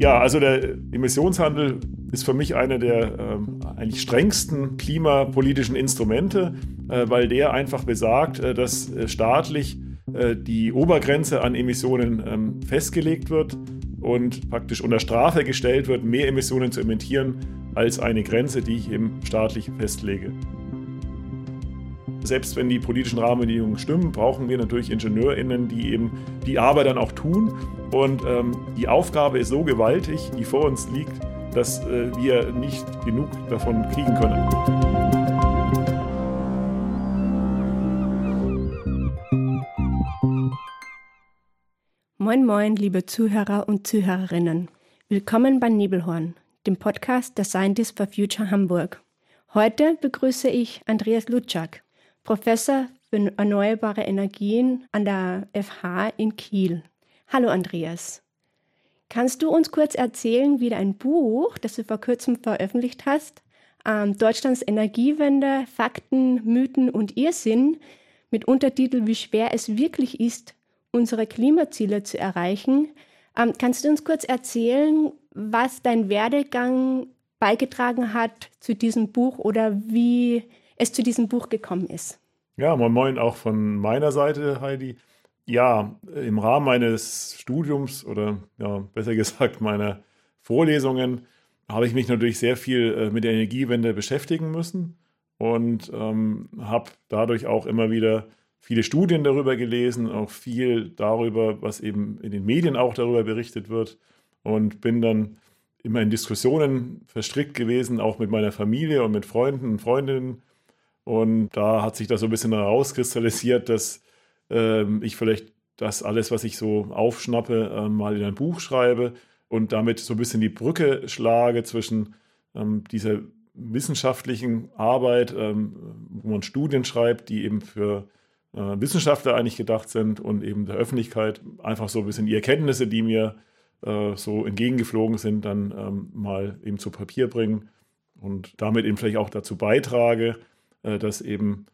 Ja, also der Emissionshandel ist für mich einer der ähm, eigentlich strengsten klimapolitischen Instrumente, äh, weil der einfach besagt, äh, dass äh, staatlich äh, die Obergrenze an Emissionen ähm, festgelegt wird und praktisch unter Strafe gestellt wird, mehr Emissionen zu emittieren als eine Grenze, die ich eben staatlich festlege. Selbst wenn die politischen Rahmenbedingungen stimmen, brauchen wir natürlich IngenieurInnen, die eben die Arbeit dann auch tun. Und ähm, die Aufgabe ist so gewaltig, die vor uns liegt, dass äh, wir nicht genug davon kriegen können. Moin, moin, liebe Zuhörer und Zuhörerinnen. Willkommen bei Nebelhorn, dem Podcast der Scientists for Future Hamburg. Heute begrüße ich Andreas Lutschak, Professor für erneuerbare Energien an der FH in Kiel. Hallo Andreas. Kannst du uns kurz erzählen, wie dein Buch, das du vor kurzem veröffentlicht hast, ähm, Deutschlands Energiewende, Fakten, Mythen und Irrsinn mit Untertitel Wie schwer es wirklich ist, unsere Klimaziele zu erreichen. Ähm, kannst du uns kurz erzählen, was dein Werdegang beigetragen hat zu diesem Buch oder wie es zu diesem Buch gekommen ist. Ja, moin moin auch von meiner Seite, Heidi. Ja, im Rahmen meines Studiums oder ja, besser gesagt meiner Vorlesungen habe ich mich natürlich sehr viel äh, mit der Energiewende beschäftigen müssen und ähm, habe dadurch auch immer wieder viele Studien darüber gelesen, auch viel darüber, was eben in den Medien auch darüber berichtet wird und bin dann immer in Diskussionen verstrickt gewesen, auch mit meiner Familie und mit Freunden und Freundinnen und da hat sich das so ein bisschen herauskristallisiert, dass ähm, ich vielleicht das alles, was ich so aufschnappe, äh, mal in ein Buch schreibe und damit so ein bisschen die Brücke schlage zwischen ähm, dieser wissenschaftlichen Arbeit, ähm, wo man Studien schreibt, die eben für äh, Wissenschaftler eigentlich gedacht sind und eben der Öffentlichkeit einfach so ein bisschen die Erkenntnisse, die mir äh, so entgegengeflogen sind, dann ähm, mal eben zu Papier bringen und damit eben vielleicht auch dazu beitrage, dass eben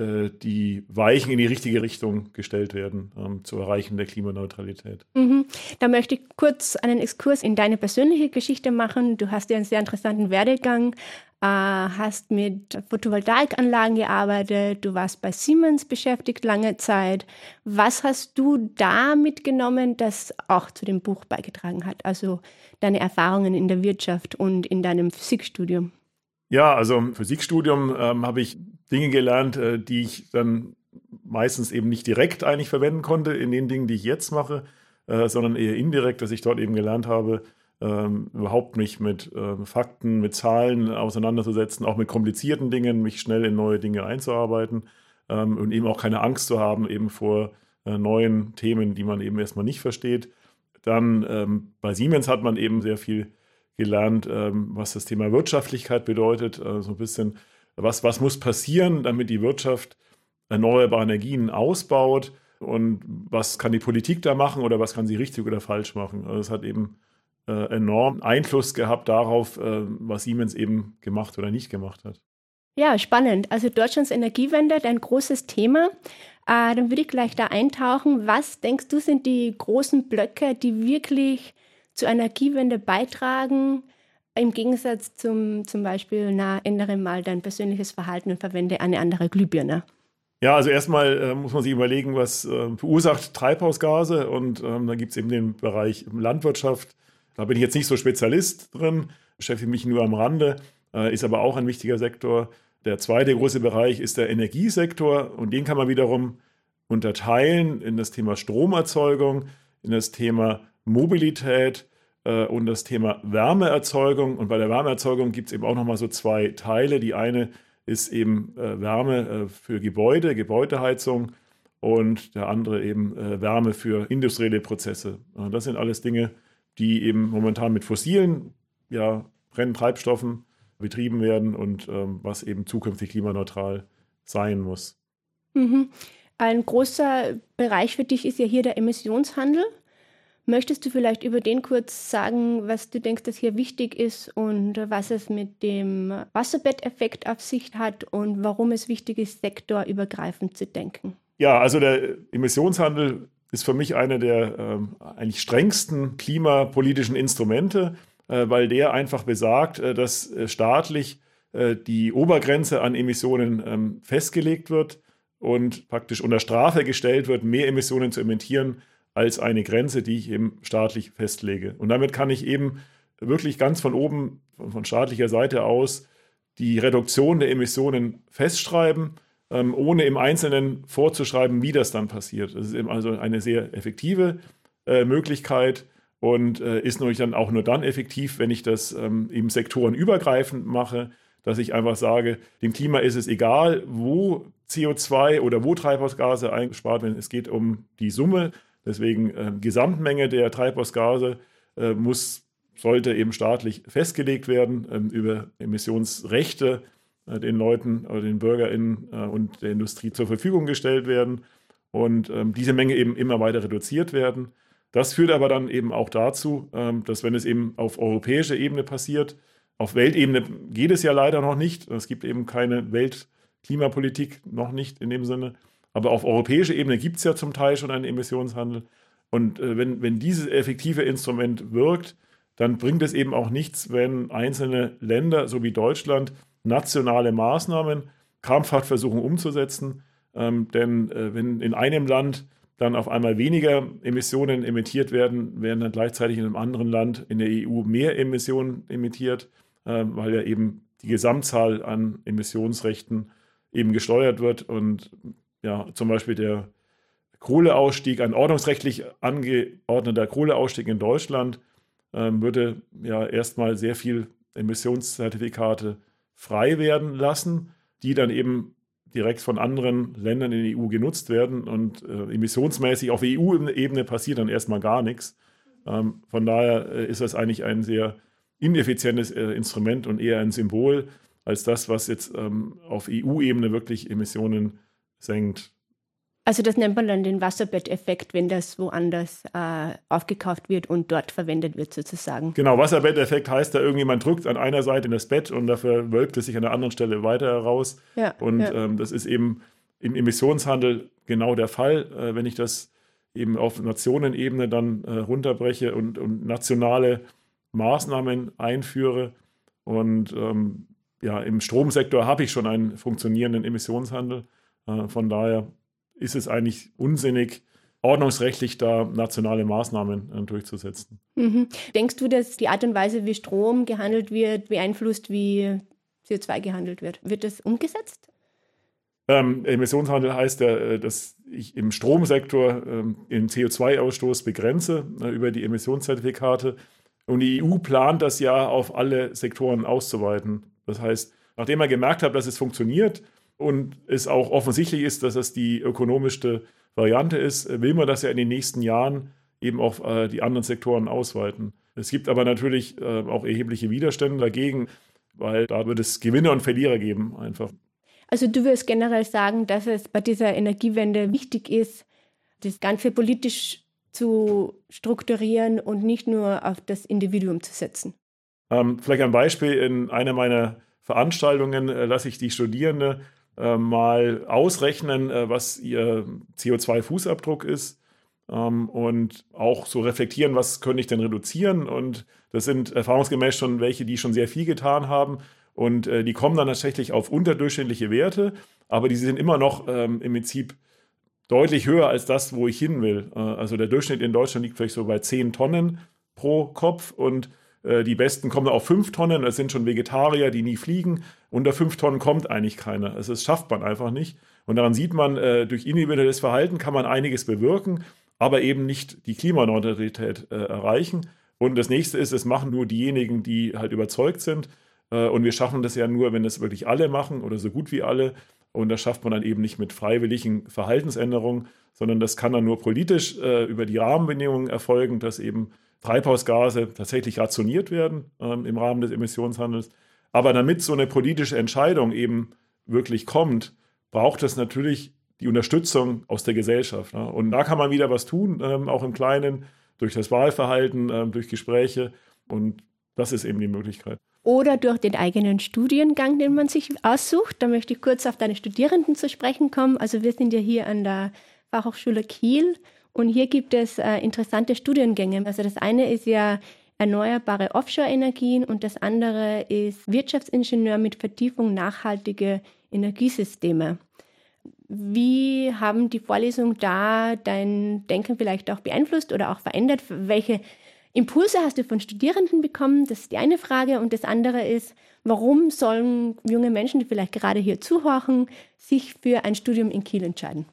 äh, die Weichen in die richtige Richtung gestellt werden ähm, zur Erreichen der Klimaneutralität. Mhm. Da möchte ich kurz einen Exkurs in deine persönliche Geschichte machen. Du hast ja einen sehr interessanten Werdegang, äh, hast mit Photovoltaikanlagen gearbeitet, du warst bei Siemens beschäftigt lange Zeit. Was hast du da mitgenommen, das auch zu dem Buch beigetragen hat? Also deine Erfahrungen in der Wirtschaft und in deinem Physikstudium? Ja, also im Physikstudium ähm, habe ich Dinge gelernt, äh, die ich dann meistens eben nicht direkt eigentlich verwenden konnte in den Dingen, die ich jetzt mache, äh, sondern eher indirekt, dass ich dort eben gelernt habe, ähm, überhaupt mich mit äh, Fakten, mit Zahlen auseinanderzusetzen, auch mit komplizierten Dingen, mich schnell in neue Dinge einzuarbeiten ähm, und eben auch keine Angst zu haben eben vor äh, neuen Themen, die man eben erstmal nicht versteht. Dann ähm, bei Siemens hat man eben sehr viel gelernt, ähm, was das Thema Wirtschaftlichkeit bedeutet, äh, so ein bisschen, was, was muss passieren, damit die Wirtschaft erneuerbare Energien ausbaut und was kann die Politik da machen oder was kann sie richtig oder falsch machen. Also es hat eben äh, enorm Einfluss gehabt darauf, äh, was Siemens eben gemacht oder nicht gemacht hat. Ja, spannend. Also Deutschlands Energiewende, ein großes Thema. Äh, dann würde ich gleich da eintauchen. Was denkst du sind die großen Blöcke, die wirklich zur Energiewende beitragen, im Gegensatz zum zum Beispiel, na, ändere mal dein persönliches Verhalten und verwende eine andere Glühbirne? Ja, also erstmal äh, muss man sich überlegen, was äh, verursacht Treibhausgase und ähm, da gibt es eben den Bereich Landwirtschaft. Da bin ich jetzt nicht so Spezialist drin, beschäftige mich nur am Rande, äh, ist aber auch ein wichtiger Sektor. Der zweite große Bereich ist der Energiesektor und den kann man wiederum unterteilen in das Thema Stromerzeugung, in das Thema Mobilität äh, und das Thema Wärmeerzeugung. Und bei der Wärmeerzeugung gibt es eben auch nochmal so zwei Teile. Die eine ist eben äh, Wärme äh, für Gebäude, Gebäudeheizung und der andere eben äh, Wärme für industrielle Prozesse. das sind alles Dinge, die eben momentan mit fossilen ja, Brenntreibstoffen betrieben werden und ähm, was eben zukünftig klimaneutral sein muss. Mhm. Ein großer Bereich für dich ist ja hier der Emissionshandel. Möchtest du vielleicht über den kurz sagen, was du denkst, dass hier wichtig ist und was es mit dem Wasserbetteffekt auf sich hat und warum es wichtig ist, sektorübergreifend zu denken? Ja, also der Emissionshandel ist für mich einer der äh, eigentlich strengsten klimapolitischen Instrumente, äh, weil der einfach besagt, äh, dass äh, staatlich äh, die Obergrenze an Emissionen ähm, festgelegt wird und praktisch unter Strafe gestellt wird, mehr Emissionen zu emittieren als eine Grenze, die ich eben staatlich festlege. Und damit kann ich eben wirklich ganz von oben, von, staatlicher Seite aus, die Reduktion der Emissionen festschreiben, ähm, ohne im Einzelnen vorzuschreiben, wie das dann passiert. Das ist eben also eine sehr effektive äh, Möglichkeit und äh, ist natürlich dann auch nur dann effektiv, wenn ich das ähm, eben sektorenübergreifend mache, dass ich einfach sage, dem Klima ist es egal, wo CO2 oder wo Treibhausgase eingespart werden. Es geht um die Summe. Deswegen äh, Gesamtmenge der Treibhausgase äh, muss, sollte eben staatlich festgelegt werden ähm, über Emissionsrechte äh, den Leuten oder den BürgerInnen äh, und der Industrie zur Verfügung gestellt werden und ähm, diese Menge eben immer weiter reduziert werden. Das führt aber dann eben auch dazu, ähm, dass wenn es eben auf europäischer Ebene passiert, auf Weltebene geht es ja leider noch nicht. Es gibt eben keine Weltklimapolitik, noch nicht in dem Sinne. Aber auf europäischer Ebene gibt es ja zum Teil schon einen Emissionshandel. Und äh, wenn, wenn dieses effektive Instrument wirkt, dann bringt es eben auch nichts, wenn einzelne Länder, so wie Deutschland, nationale Maßnahmen krampfhaft versuchen umzusetzen. Ähm, denn äh, wenn in einem Land dann auf einmal weniger Emissionen emittiert werden, werden dann gleichzeitig in einem anderen Land in der EU mehr Emissionen emittiert. Ähm, weil ja eben die Gesamtzahl an Emissionsrechten eben gesteuert wird und ja, zum Beispiel der Kohleausstieg, ein ordnungsrechtlich angeordneter Kohleausstieg in Deutschland, ähm, würde ja erstmal sehr viel Emissionszertifikate frei werden lassen, die dann eben direkt von anderen Ländern in der EU genutzt werden und äh, emissionsmäßig auf EU-Ebene passiert dann erstmal gar nichts. Ähm, von daher äh, ist das eigentlich ein sehr ineffizientes äh, Instrument und eher ein Symbol als das, was jetzt ähm, auf EU-Ebene wirklich Emissionen senkt. Also das nennt man dann den Wasserbetteffekt, wenn das woanders äh, aufgekauft wird und dort verwendet wird sozusagen. Genau, Wasserbetteffekt heißt da irgendjemand drückt an einer Seite in das Bett und dafür wölbt es sich an der anderen Stelle weiter heraus. Ja, und ja. Ähm, das ist eben im Emissionshandel genau der Fall, äh, wenn ich das eben auf Nationenebene dann äh, runterbreche und, und nationale Maßnahmen einführe. Und ähm, ja, im Stromsektor habe ich schon einen funktionierenden Emissionshandel. Äh, von daher ist es eigentlich unsinnig, ordnungsrechtlich da nationale Maßnahmen äh, durchzusetzen. Mhm. Denkst du, dass die Art und Weise, wie Strom gehandelt wird, beeinflusst, wie CO2 gehandelt wird? Wird das umgesetzt? Ähm, Emissionshandel heißt ja, äh, dass ich im Stromsektor ähm, den CO2-Ausstoß begrenze äh, über die Emissionszertifikate. Und die EU plant das ja auf alle Sektoren auszuweiten. Das heißt, nachdem er gemerkt hat, dass es funktioniert und es auch offensichtlich ist, dass es die ökonomischste Variante ist, will man das ja in den nächsten Jahren eben auf äh, die anderen Sektoren ausweiten. Es gibt aber natürlich äh, auch erhebliche Widerstände dagegen, weil da wird es Gewinner und Verlierer geben einfach. Also du würdest generell sagen, dass es bei dieser Energiewende wichtig ist, das Ganze politisch zu strukturieren und nicht nur auf das Individuum zu setzen. Ähm, vielleicht ein Beispiel. In einer meiner Veranstaltungen äh, lasse ich die Studierende äh, mal ausrechnen, äh, was ihr CO2-Fußabdruck ist ähm, und auch so reflektieren, was könnte ich denn reduzieren. Und das sind erfahrungsgemäß schon welche, die schon sehr viel getan haben. Und äh, die kommen dann tatsächlich auf unterdurchschnittliche Werte, aber die sind immer noch ähm, im Prinzip deutlich höher als das, wo ich hin will. Äh, also der Durchschnitt in Deutschland liegt vielleicht so bei 10 Tonnen pro Kopf und die Besten kommen auf 5 Tonnen. Das sind schon Vegetarier, die nie fliegen. Unter 5 Tonnen kommt eigentlich keiner. Also das schafft man einfach nicht. Und daran sieht man, äh, durch individuelles Verhalten kann man einiges bewirken, aber eben nicht die Klimaneutralität erreichen. Und das nächste ist, es machen nur diejenigen, die halt überzeugt sind. Und wir schaffen das ja nur, wenn es wirklich alle machen oder so gut wie alle. Und das schafft man dann eben nicht mit freiwilligen Verhaltensänderungen, sondern das kann dann nur politisch äh, über die Rahmenbedingungen erfolgen, dass eben Treibhausgase tatsächlich rationiert werden ähm, im Rahmen des Emissionshandels. Aber damit so eine politische Entscheidung eben wirklich kommt, braucht es natürlich die Unterstützung aus der Gesellschaft. Ne? Und da kann man wieder was tun, ähm, auch im Kleinen, durch das Wahlverhalten, ähm, durch Gespräche. Und das ist eben die Möglichkeit oder durch den eigenen Studiengang, den man sich aussucht. Da möchte ich kurz auf deine Studierenden zu sprechen kommen. Also wir sind ja hier an der Fachhochschule Kiel Und hier gibt es äh, interessante Studiengänge. Also das eine ist ja erneuerbare Offshore-Energien und das andere ist Wirtschaftsingenieur mit Vertiefung nachhaltige Energiesysteme. Wie haben die Vorlesungen da dein Denken vielleicht auch beeinflusst oder auch verändert? Welche Impulse hast du von Studierenden bekommen? Das ist die eine Frage. Und das andere ist, warum sollen junge Menschen, die vielleicht gerade hier zuhören, sich für ein Studium in Kiel entscheiden?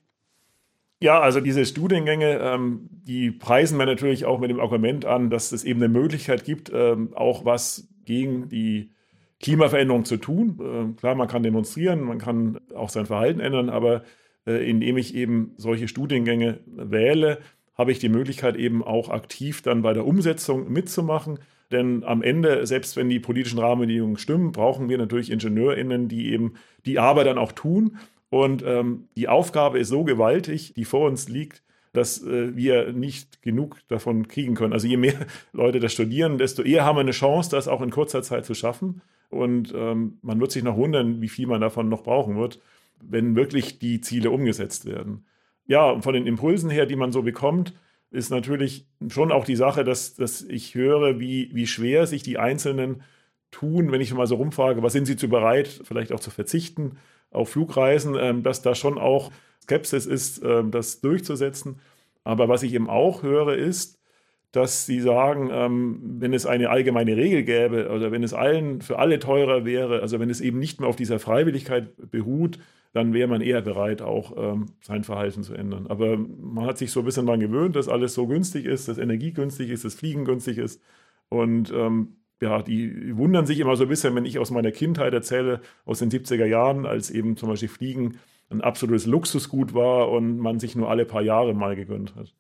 Ja, also diese Studiengänge, ähm, die preisen wir natürlich auch mit dem Argument an, dass es eben eine Möglichkeit gibt, ähm, auch was gegen die Klimaveränderung zu tun. Äh, klar, man kann demonstrieren, man kann auch sein Verhalten ändern, aber äh, indem ich eben solche Studiengänge wähle, habe ich die Möglichkeit eben auch aktiv dann bei der Umsetzung mitzumachen. Denn am Ende, selbst wenn die politischen Rahmenbedingungen stimmen, brauchen wir natürlich IngenieurInnen, die eben die Arbeit dann auch tun. Und ähm, die Aufgabe ist so gewaltig, die vor uns liegt, dass äh, wir nicht genug davon kriegen können. Also je mehr Leute das studieren, desto eher haben wir eine Chance, das auch in kurzer Zeit zu schaffen. Und ähm, man wird sich noch wundern, wie viel man davon noch brauchen wird, wenn wirklich die Ziele umgesetzt werden. Ja, von den Impulsen her, die man so bekommt, ist natürlich schon auch die Sache, dass, dass ich höre, wie, wie schwer sich die Einzelnen tun, wenn ich mal so rumfrage, was sind sie zu bereit, vielleicht auch zu verzichten auf Flugreisen, ähm, dass da schon auch Skepsis ist, ähm, das durchzusetzen. Aber was ich eben auch höre, ist, dass sie sagen, ähm, wenn es eine allgemeine Regel gäbe oder wenn es allen für alle teurer wäre, also wenn es eben nicht mehr auf dieser Freiwilligkeit beruht, dann wäre man eher bereit, auch sein Verhalten zu ändern. Aber man hat sich so ein bisschen daran gewöhnt, dass alles so günstig ist, dass Energie günstig ist, dass Fliegen günstig ist. Und ähm, ja, die wundern sich immer so ein bisschen, wenn ich aus meiner Kindheit erzähle, aus den 70er Jahren, als eben zum Beispiel Fliegen ein absolutes Luxusgut war und man sich nur alle paar Jahre mal gegönnt hat.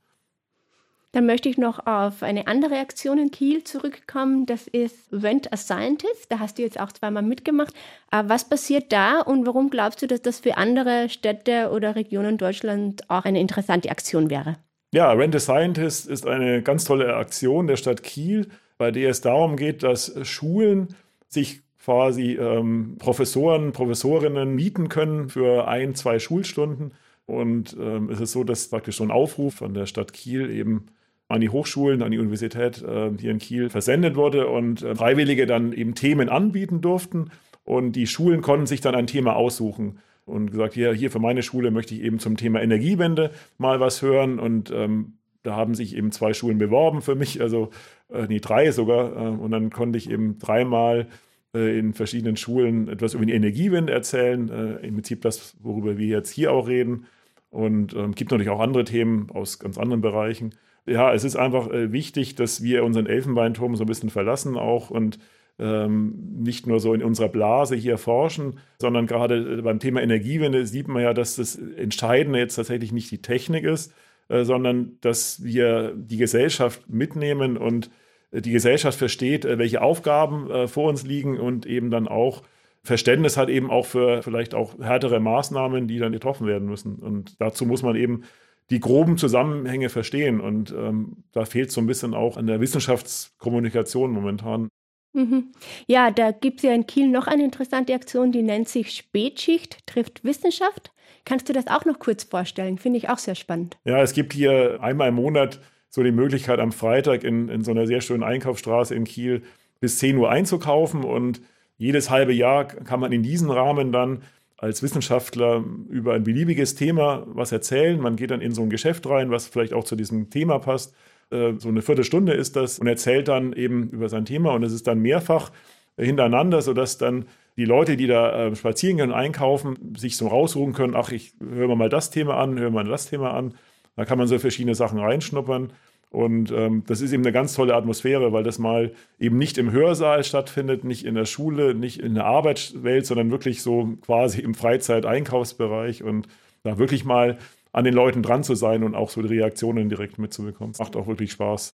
Dann möchte ich noch auf eine andere Aktion in Kiel zurückkommen. Das ist Rent a Scientist. Da hast du jetzt auch zweimal mitgemacht. Äh, was passiert da und warum glaubst du, dass das für andere Städte oder Regionen Deutschland auch eine interessante Aktion wäre? Ja, Rent a Scientist ist eine ganz tolle Aktion der Stadt Kiel, bei der es darum geht, dass Schulen sich quasi ähm, Professoren, Professorinnen mieten können für ein, zwei Schulstunden. Und ähm, es ist so, dass praktisch so ein Aufruf von der Stadt Kiel eben an die Hochschulen, an die Universität äh, hier in Kiel versendet wurde und äh, Freiwillige dann eben Themen anbieten durften. Und die Schulen konnten sich dann ein Thema aussuchen und gesagt, hier, hier für meine Schule möchte ich eben zum Thema Energiewende mal was hören. Und ähm, da haben sich eben zwei Schulen beworben für mich, also äh, nee, drei sogar. Äh, und dann konnte ich eben dreimal äh, in verschiedenen Schulen etwas über die Energiewende erzählen. Äh, Im Prinzip das, worüber wir jetzt hier auch reden. Und ähm, gibt natürlich auch andere Themen aus ganz anderen Bereichen ja, es ist einfach äh, wichtig, dass wir unseren Elfenbeinturm so ein bisschen verlassen auch und ähm, nicht nur so in unserer Blase hier forschen, sondern gerade äh, beim Thema Energiewende sieht man ja, dass das Entscheidende jetzt tatsächlich nicht die Technik ist, äh, sondern dass wir die Gesellschaft mitnehmen und äh, die Gesellschaft versteht, äh, welche Aufgaben vor uns liegen und eben dann auch Verständnis hat eben auch für vielleicht auch härtere Maßnahmen, die dann getroffen werden müssen. Und dazu muss man eben die groben Zusammenhänge verstehen. Und ähm, da fehlt so ein bisschen auch an der Wissenschaftskommunikation momentan. Mhm. Ja, da gibt es ja in Kiel noch eine interessante Aktion, die nennt sich Spätschicht trifft Wissenschaft. Kannst du das auch noch kurz vorstellen? Finde ich auch sehr spannend. Ja, es gibt hier einmal im Monat so die Möglichkeit, am Freitag in, in so einer sehr schönen Einkaufsstraße in Kiel bis 10 Uhr einzukaufen. Und jedes halbe Jahr kann man in diesem Rahmen dann als Wissenschaftler über ein beliebiges Thema was erzählen. Man geht dann in so ein Geschäft rein, was vielleicht auch zu diesem Thema passt. Äh, so eine Viertelstunde ist das und erzählt dann eben über sein Thema und es ist dann mehrfach hintereinander, sodass dann die Leute, die da äh, spazieren gehen und einkaufen, sich so raussuchen können, ach, ich höre mal das Thema an, höre mal das Thema an. Da kann man so verschiedene Sachen reinschnuppern. Und ähm, das ist eben eine ganz tolle Atmosphäre, weil das mal eben nicht im Hörsaal stattfindet, nicht in der Schule, nicht in der Arbeitswelt, sondern wirklich so quasi im Freizeit-Einkaufsbereich und da wirklich mal an den Leuten dran zu sein und auch so die Reaktionen direkt mitzubekommen. Macht auch wirklich Spaß.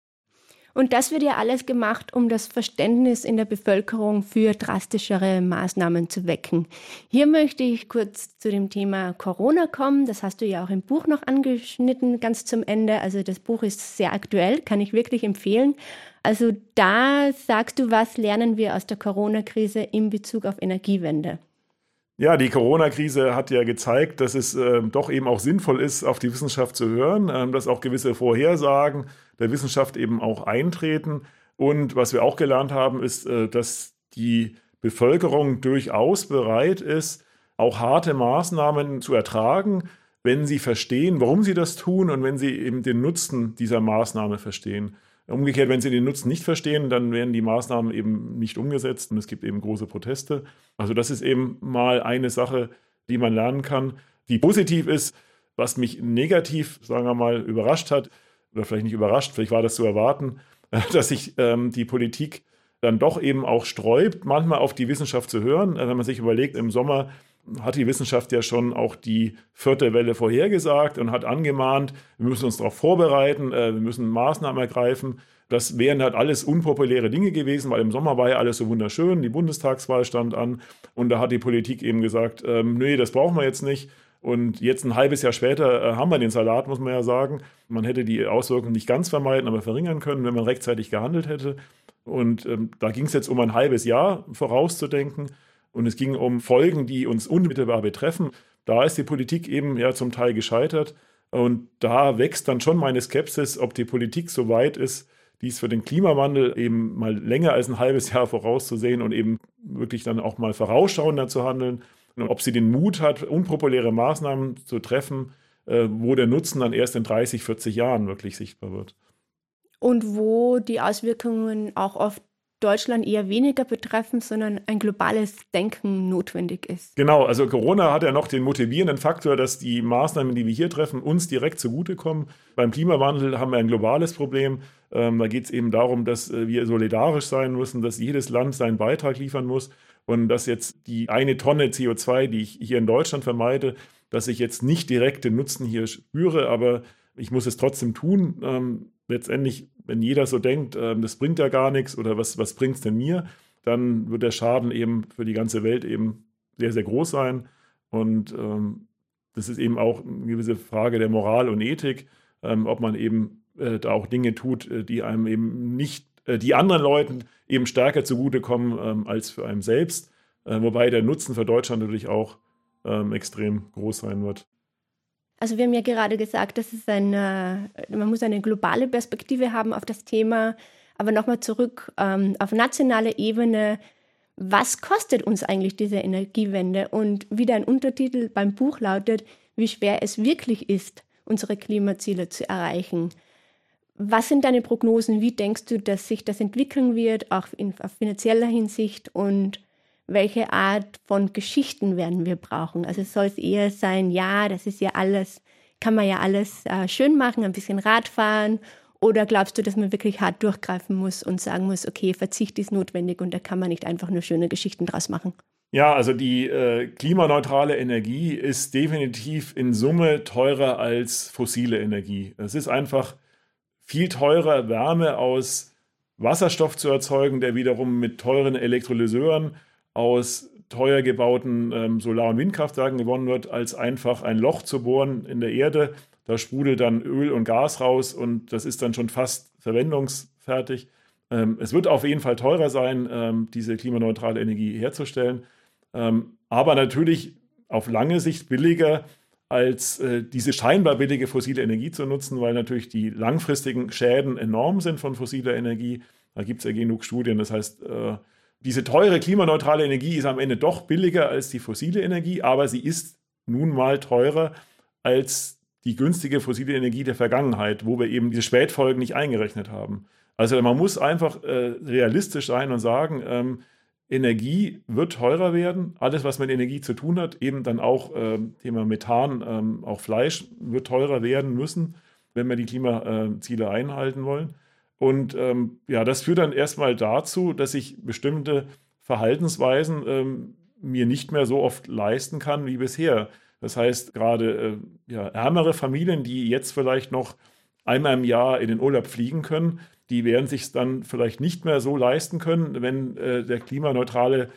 Und das wird ja alles gemacht, um das Verständnis in der Bevölkerung für drastischere Maßnahmen zu wecken. Hier möchte ich kurz zu dem Thema Corona kommen. Das hast du ja auch im Buch noch angeschnitten, ganz zum Ende. Also das Buch ist sehr aktuell, kann ich wirklich empfehlen. Also da sagst du, was lernen wir aus der Corona-Krise in Bezug auf Energiewende? Ja, die Corona-Krise hat ja gezeigt, dass es äh, doch eben auch sinnvoll ist, auf die Wissenschaft zu hören, äh, dass auch gewisse Vorhersagen der Wissenschaft eben auch eintreten. Und was wir auch gelernt haben, ist, äh, dass die Bevölkerung durchaus bereit ist, auch harte Maßnahmen zu ertragen, wenn sie verstehen, warum sie das tun und wenn sie eben den Nutzen dieser Maßnahme verstehen. Umgekehrt, wenn sie den Nutzen nicht verstehen, dann werden die Maßnahmen eben nicht umgesetzt und es gibt eben große Proteste. Also das ist eben mal eine Sache, die man lernen kann, die positiv ist. Was mich negativ, sagen wir mal, überrascht hat, oder vielleicht nicht überrascht, vielleicht war das zu erwarten, dass sich ähm, die Politik dann doch eben auch sträubt, manchmal auf die Wissenschaft zu hören. Wenn man sich überlegt, im Sommer hat die Wissenschaft ja schon auch die vierte Welle vorhergesagt und hat angemahnt, wir müssen uns darauf vorbereiten, äh, wir müssen Maßnahmen ergreifen. Das wären halt alles unpopuläre Dinge gewesen, weil im Sommer war ja alles so wunderschön, die Bundestagswahl stand an und da hat die Politik eben gesagt, ähm, nee, das brauchen wir jetzt nicht. Und jetzt ein halbes Jahr später äh, haben wir den Salat, muss man ja sagen. Man hätte die Auswirkungen nicht ganz vermeiden, aber verringern können, wenn man rechtzeitig gehandelt hätte. Und ähm, da ging es jetzt um ein halbes Jahr vorauszudenken. Und es ging um Folgen, die uns unmittelbar betreffen. Da ist die Politik eben ja zum Teil gescheitert. Und da wächst dann schon meine Skepsis, ob die Politik so weit ist, dies für den Klimawandel eben mal länger als ein halbes Jahr vorauszusehen und eben wirklich dann auch mal vorausschauender zu handeln. Und ob sie den Mut hat, unpopuläre Maßnahmen zu treffen, äh, wo der Nutzen dann erst in 30, 40 Jahren wirklich sichtbar wird. Und wo die Auswirkungen auch oft Deutschland eher weniger betreffen, sondern ein globales Denken notwendig ist. Genau, also Corona hat ja noch den motivierenden Faktor, dass die Maßnahmen, die wir hier treffen, uns direkt zugutekommen. Beim Klimawandel haben wir ein globales Problem. Ähm, da geht es eben darum, dass äh, wir solidarisch sein müssen, dass jedes Land seinen Beitrag liefern muss und dass jetzt die eine Tonne CO2, die ich hier in Deutschland vermeide, dass ich jetzt nicht direkt den Nutzen hier spüre, aber ich muss es trotzdem tun. Ähm, letztendlich, wenn jeder so denkt, äh, das bringt ja gar nichts oder was, was bringt es denn mir, dann wird der Schaden eben für die ganze Welt eben sehr, sehr groß sein. Und ähm, das ist eben auch eine gewisse Frage der Moral und Ethik, ähm, ob man eben äh, da auch Dinge tut, äh, die einem eben nicht, äh, die anderen Leuten eben stärker zugutekommen ähm, als für einen selbst. Äh, wobei der Nutzen für Deutschland natürlich auch ähm, extrem groß sein wird. Also wir haben ja gerade gesagt, dass es eine, man muss eine globale Perspektive haben auf das Thema. Aber nochmal zurück ähm, auf nationaler Ebene. Was kostet uns eigentlich diese Energiewende? Und wie dein Untertitel beim Buch lautet, wie schwer es wirklich ist, unsere Klimaziele zu erreichen. Was sind deine Prognosen? Wie denkst du, dass sich das entwickeln wird, auch in, auf finanzieller Hinsicht? Und welche Art von Geschichten werden wir brauchen. Also soll es eher sein, ja, das ist ja alles, kann man ja alles äh, schön machen, ein bisschen Radfahren. Oder glaubst du, dass man wirklich hart durchgreifen muss und sagen muss, okay, Verzicht ist notwendig und da kann man nicht einfach nur schöne Geschichten draus machen? Ja, also die äh, klimaneutrale Energie ist definitiv in Summe teurer als fossile Energie. Es ist einfach viel teurer, Wärme aus Wasserstoff zu erzeugen, der wiederum mit teuren Elektrolyseuren aus teuer gebauten ähm, Solar- und Windkraftwerken gewonnen wird, als einfach ein Loch zu bohren in der Erde. Da sprudelt dann Öl und Gas raus und das ist dann schon fast verwendungsfertig. Ähm, es wird auf jeden Fall teurer sein, ähm, diese klimaneutrale Energie herzustellen, ähm, aber natürlich auf lange Sicht billiger als äh, diese scheinbar billige fossile Energie zu nutzen, weil natürlich die langfristigen Schäden enorm sind von fossiler Energie. Da gibt es ja genug Studien. Das heißt, äh, diese teure klimaneutrale Energie ist am Ende doch billiger als die fossile Energie, aber sie ist nun mal teurer als die günstige fossile Energie der Vergangenheit, wo wir eben diese Spätfolgen nicht eingerechnet haben. Also man muss einfach äh, realistisch sein und sagen, ähm, Energie wird teurer werden. Alles, was mit Energie zu tun hat, eben dann auch äh, Thema Methan, ähm, auch Fleisch wird teurer werden müssen, wenn wir die Klimaziele einhalten wollen. Und ähm, ja, das führt dann erstmal dazu, dass ich bestimmte Verhaltensweisen ähm, mir nicht mehr so oft leisten kann wie bisher. Das heißt, gerade äh, ja, ärmere Familien, die jetzt vielleicht noch einmal im Jahr in den Urlaub fliegen können, die werden sich dann vielleicht nicht mehr so leisten können, wenn äh, der klimaneutrale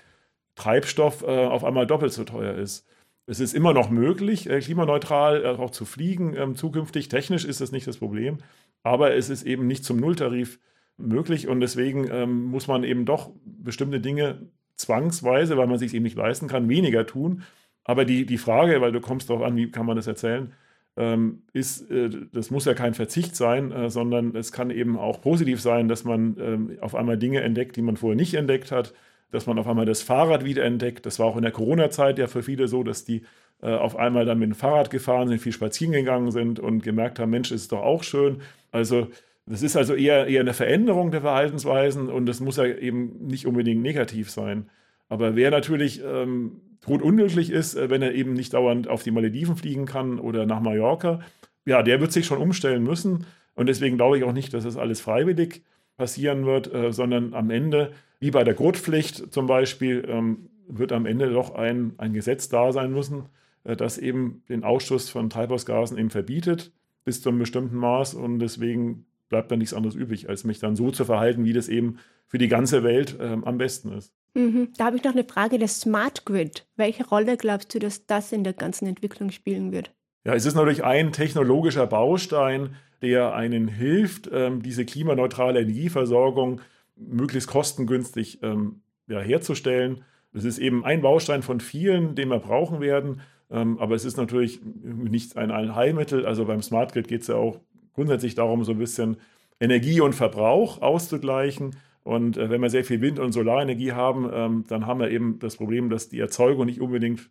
Treibstoff äh, auf einmal doppelt so teuer ist. Es ist immer noch möglich, äh, klimaneutral äh, auch zu fliegen. Ähm, zukünftig technisch ist das nicht das Problem. Aber es ist eben nicht zum Nulltarif möglich und deswegen ähm, muss man eben doch bestimmte Dinge zwangsweise, weil man sich eben nicht leisten kann, weniger tun. Aber die, die Frage, weil du kommst darauf an, wie kann man das erzählen, ähm, ist, äh, das muss ja kein Verzicht sein, sondern es kann eben auch positiv sein, dass man auf einmal Dinge entdeckt, die man vorher nicht entdeckt hat, dass man auf einmal das Fahrrad wieder entdeckt. Das war auch in der Corona-Zeit ja für viele so, dass die äh, auf einmal dann mit dem Fahrrad gefahren sind, viel spazieren gegangen sind und gemerkt haben, Mensch, ist doch auch schön. Also das ist also eher, eher eine Veränderung der Verhaltensweisen und das muss ja eben nicht unbedingt negativ sein. Aber wer natürlich ähm, totunglücklich ist, äh, wenn er eben nicht dauernd auf die Malediven fliegen kann oder nach Mallorca, ja, der wird sich schon umstellen müssen. Und deswegen glaube ich auch nicht, dass das alles freiwillig passieren wird, äh, sondern am Ende, wie bei der Gurtpflicht zum Beispiel, ähm, wird am Ende doch ein, ein Gesetz da sein müssen, äh, das eben den Ausstoß von Treibhausgasen eben verbietet bis zu einem bestimmten Maß. Und deswegen bleibt dann nichts anderes übrig, als mich dann so zu verhalten, wie das eben für die ganze Welt ähm, am besten ist. Mhm. Da habe ich noch eine Frage, der Smart Grid. Welche Rolle glaubst du, dass das in der ganzen Entwicklung spielen wird? Ja, es ist natürlich ein technologischer Baustein, der einen hilft, ähm, diese klimaneutrale Energieversorgung möglichst kostengünstig ähm, herzustellen. Es ist eben ein Baustein von vielen, den wir brauchen werden. Ähm, aber es ist natürlich nicht ein Allheilmittel. Also beim Smart Grid geht es ja auch grundsätzlich darum, so ein bisschen Energie und Verbrauch auszugleichen. Und äh, wenn wir sehr viel Wind- und Solarenergie haben, dann haben wir eben das Problem, dass die Erzeugung nicht unbedingt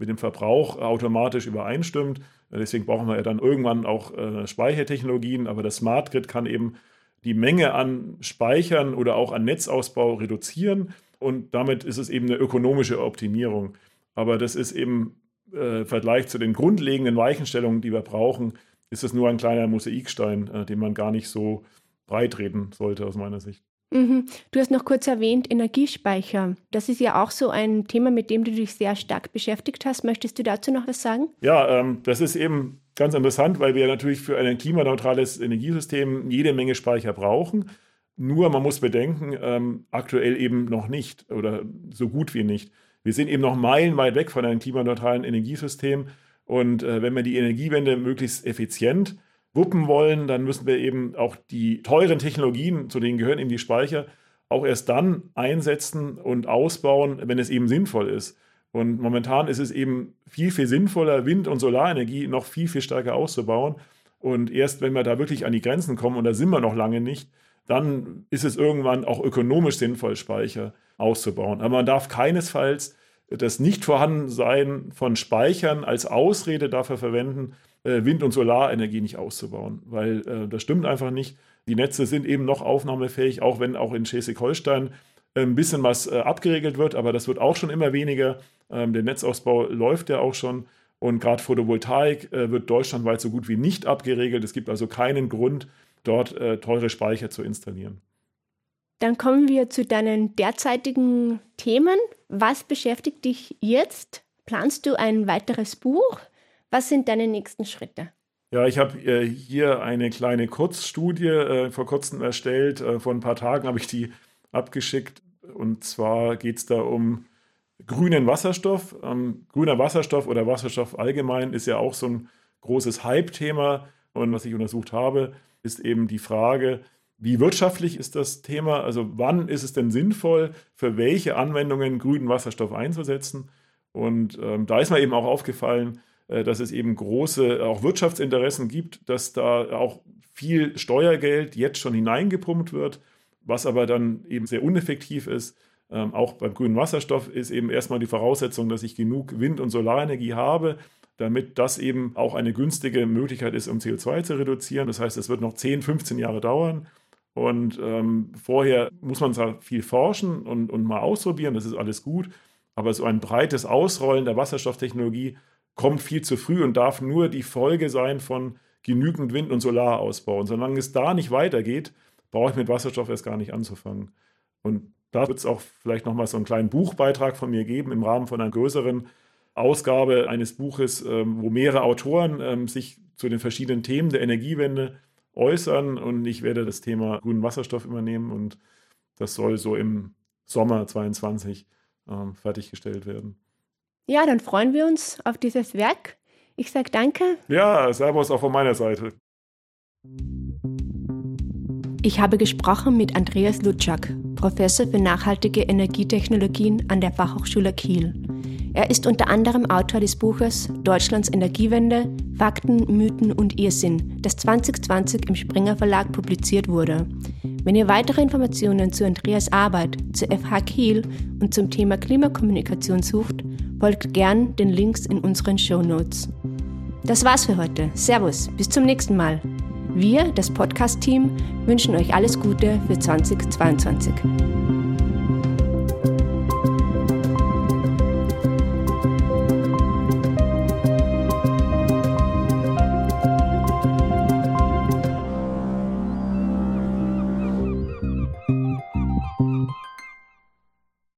mit dem Verbrauch automatisch übereinstimmt. Deswegen brauchen wir ja dann irgendwann auch äh, Speichertechnologien. Aber das Smart Grid kann eben die Menge an Speichern oder auch an Netzausbau reduzieren. Und damit ist es eben eine ökonomische Optimierung. Aber das ist eben äh, im Vergleich zu den grundlegenden Weichenstellungen, die wir brauchen, ist es nur ein kleiner Mosaikstein, äh, den man gar nicht so breit reden sollte aus meiner Sicht. Mhm. Du hast noch kurz erwähnt, Energiespeicher. Das ist ja auch so ein Thema, mit dem du dich sehr stark beschäftigt hast. Möchtest du dazu noch was sagen? Ja, ähm, das ist eben ganz interessant, weil wir natürlich für ein klimaneutrales Energiesystem jede Menge Speicher brauchen. Nur man muss bedenken, ähm, aktuell eben noch nicht oder so gut wie nicht. Wir sind eben noch meilenweit weg von einem klimaneutralen Energiesystem. Und äh, wenn wir die Energiewende möglichst effizient wuppen wollen, dann müssen wir eben auch die teuren Technologien, zu denen gehören eben die Speicher, auch erst dann einsetzen und ausbauen, wenn es eben sinnvoll ist. Und momentan ist es eben viel, viel sinnvoller, Wind- und Solarenergie noch viel, viel stärker auszubauen. Und erst wenn wir da wirklich an die Grenzen kommen, und da sind wir noch lange nicht, dann ist es irgendwann auch ökonomisch sinnvoll, Speicher auszubauen. Aber man darf keinesfalls das Nichtvorhandensein von Speichern als Ausrede dafür verwenden, äh, Wind- und Solarenergie nicht auszubauen, weil äh, das stimmt einfach nicht. Die Netze sind eben noch aufnahmefähig, auch wenn auch in Schleswig-Holstein äh, ein bisschen was äh, abgeregelt wird, aber das wird auch schon immer weniger. Ähm, der Netzausbau läuft ja auch schon und gerade Photovoltaik äh, wird deutschlandweit so gut wie nicht abgeregelt. Es gibt also keinen Grund, dort äh, teure Speicher zu installieren. Dann kommen wir zu deinen derzeitigen Themen. Was beschäftigt dich jetzt? Planst du ein weiteres Buch? Was sind deine nächsten Schritte? Ja, ich habe äh, hier eine kleine Kurzstudie äh, vor kurzem erstellt. Äh, vor ein paar Tagen habe ich die abgeschickt. Und zwar geht es da um grünen Wasserstoff. Ähm, grüner Wasserstoff oder Wasserstoff allgemein ist ja auch so ein großes Hype-Thema. Und was ich untersucht habe, ist eben die Frage, wie wirtschaftlich ist das Thema? Also wann ist es denn sinnvoll, für welche Anwendungen grünen Wasserstoff einzusetzen? Und ähm, da ist mir eben auch aufgefallen, dass es eben große auch Wirtschaftsinteressen gibt, dass da auch viel Steuergeld jetzt schon hineingepumpt wird, was aber dann eben sehr uneffektiv ist. Ähm, auch beim grünen Wasserstoff ist eben erstmal die Voraussetzung, dass ich genug Wind- und Solarenergie habe, damit das eben auch eine günstige Möglichkeit ist, um CO2 zu reduzieren. Das heißt, es wird noch 10, 15 Jahre dauern. Und ähm, vorher muss man zwar viel forschen und, und mal ausprobieren, das ist alles gut, aber so ein breites Ausrollen der Wasserstofftechnologie kommt viel zu früh und darf nur die Folge sein von genügend Wind- und Solarausbau. Und solange es da nicht weitergeht, brauche ich mit Wasserstoff erst gar nicht anzufangen. Und da wird es auch vielleicht nochmal so einen kleinen Buchbeitrag von mir geben im Rahmen von einer größeren Ausgabe eines Buches, ähm, wo mehrere Autoren ähm, sich zu den verschiedenen Themen der Energiewende äußern. Und ich werde das Thema grünen Wasserstoff übernehmen und das soll so im Sommer 2022 ähm, fertiggestellt werden. Ja, dann freuen wir uns auf dieses Werk. Ich sage danke. Ja, Servus auch von meiner Seite. Ich habe gesprochen mit Andreas Lutschak, Professor für nachhaltige Energietechnologien an der Fachhochschule Kiel. Er ist unter anderem Autor des Buches Deutschlands Energiewende, Fakten, Mythen und Irrsinn, das 2020 im Springer Verlag publiziert wurde. Wenn ihr weitere Informationen zu Andreas Arbeit, zu FH Kiel und zum Thema Klimakommunikation sucht, folgt gern den Links in unseren Show Notes. Das war's für heute. Servus, bis zum nächsten Mal. Wir, das Podcast-Team, wünschen euch alles Gute für 2022.